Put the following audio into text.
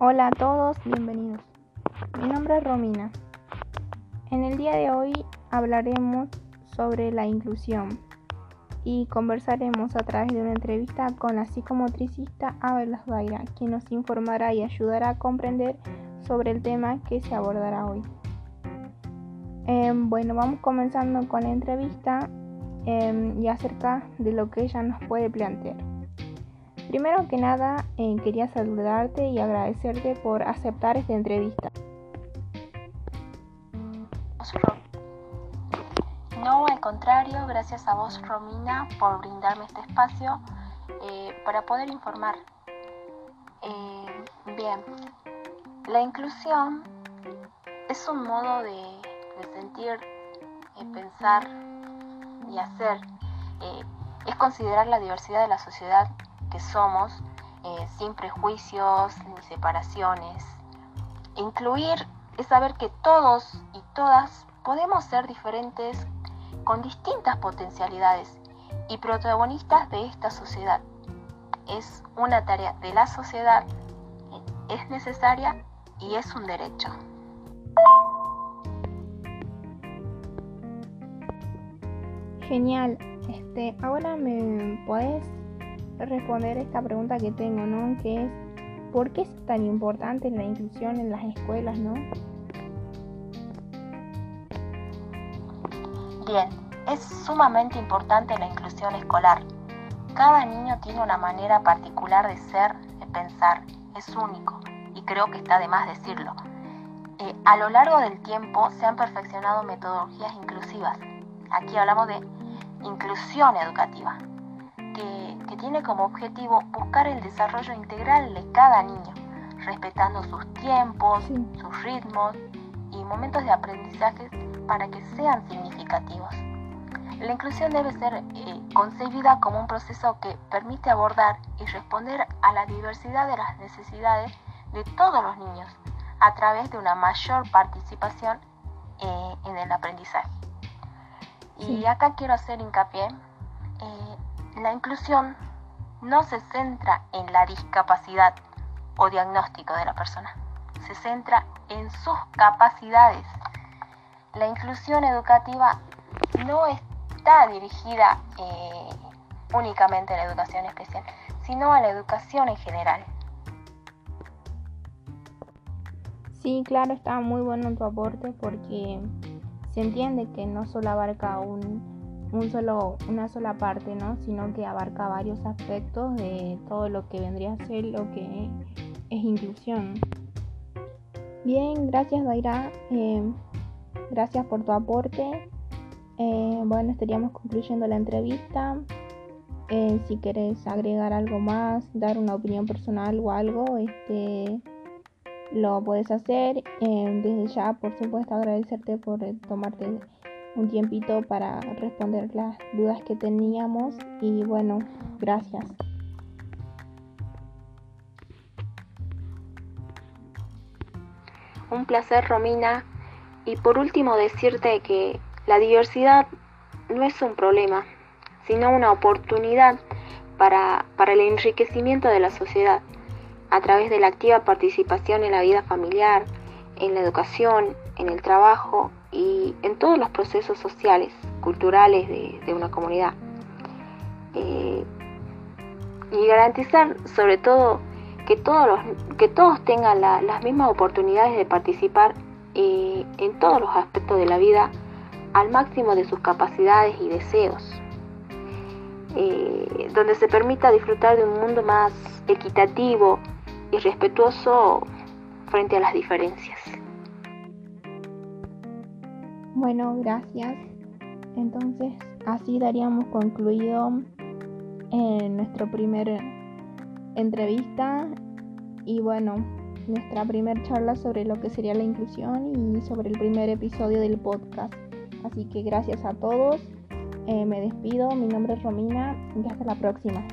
Hola a todos, bienvenidos. Mi nombre es Romina. En el día de hoy hablaremos sobre la inclusión y conversaremos a través de una entrevista con la psicomotricista Abel Daira, quien nos informará y ayudará a comprender sobre el tema que se abordará hoy. Em, bueno, vamos comenzando con la entrevista em, y acerca de lo que ella nos puede plantear. Primero que nada, eh, quería saludarte y agradecerte por aceptar esta entrevista. No, al contrario, gracias a vos, Romina, por brindarme este espacio eh, para poder informar. Eh, bien, la inclusión es un modo de, de sentir, pensar y hacer. es considerar la diversidad de la sociedad que somos, eh, sin prejuicios ni separaciones. Incluir es saber que todos y todas podemos ser diferentes con distintas potencialidades y protagonistas de esta sociedad. Es una tarea de la sociedad, es necesaria y es un derecho. Genial. Este, ahora me puedes responder esta pregunta que tengo, ¿no? Que es, ¿por qué es tan importante la inclusión en las escuelas, ¿no? Bien, es sumamente importante la inclusión escolar. Cada niño tiene una manera particular de ser, de pensar, es único y creo que está de más decirlo. Eh, a lo largo del tiempo se han perfeccionado metodologías inclusivas. Aquí hablamos de inclusión educativa, que, tiene como objetivo buscar el desarrollo integral de cada niño, respetando sus tiempos, sus ritmos y momentos de aprendizaje para que sean significativos. La inclusión debe ser eh, concebida como un proceso que permite abordar y responder a la diversidad de las necesidades de todos los niños a través de una mayor participación eh, en el aprendizaje. Y acá quiero hacer hincapié eh, la inclusión no se centra en la discapacidad o diagnóstico de la persona, se centra en sus capacidades. La inclusión educativa no está dirigida eh, únicamente a la educación especial, sino a la educación en general. Sí, claro, está muy bueno tu aporte porque se entiende que no solo abarca un un solo, una sola parte, ¿no? sino que abarca varios aspectos de todo lo que vendría a ser lo que es inclusión. Bien, gracias Daira, eh, gracias por tu aporte. Eh, bueno, estaríamos concluyendo la entrevista. Eh, si quieres agregar algo más, dar una opinión personal o algo, este, lo puedes hacer. desde ya, por supuesto, agradecerte por tomarte un tiempito para responder las dudas que teníamos y bueno, gracias. Un placer, Romina. Y por último decirte que la diversidad no es un problema, sino una oportunidad para, para el enriquecimiento de la sociedad a través de la activa participación en la vida familiar, en la educación, en el trabajo y en todos los procesos sociales, culturales de, una comunidad. Eh, y garantizar sobre todo que todos, los, que todos tengan las mismas oportunidades de participar eh, en todos los aspectos de la vida al máximo de sus capacidades y deseos, eh, donde se permita disfrutar de un mundo más equitativo y respetuoso frente a las diferencias. Bueno, gracias. Entonces, así daríamos concluido eh, nuestra primera entrevista y bueno, nuestra primera charla sobre lo que sería la inclusión y sobre el primer episodio del podcast. Así que gracias a todos. Eh, me despido. Mi nombre es Romina y hasta la próxima.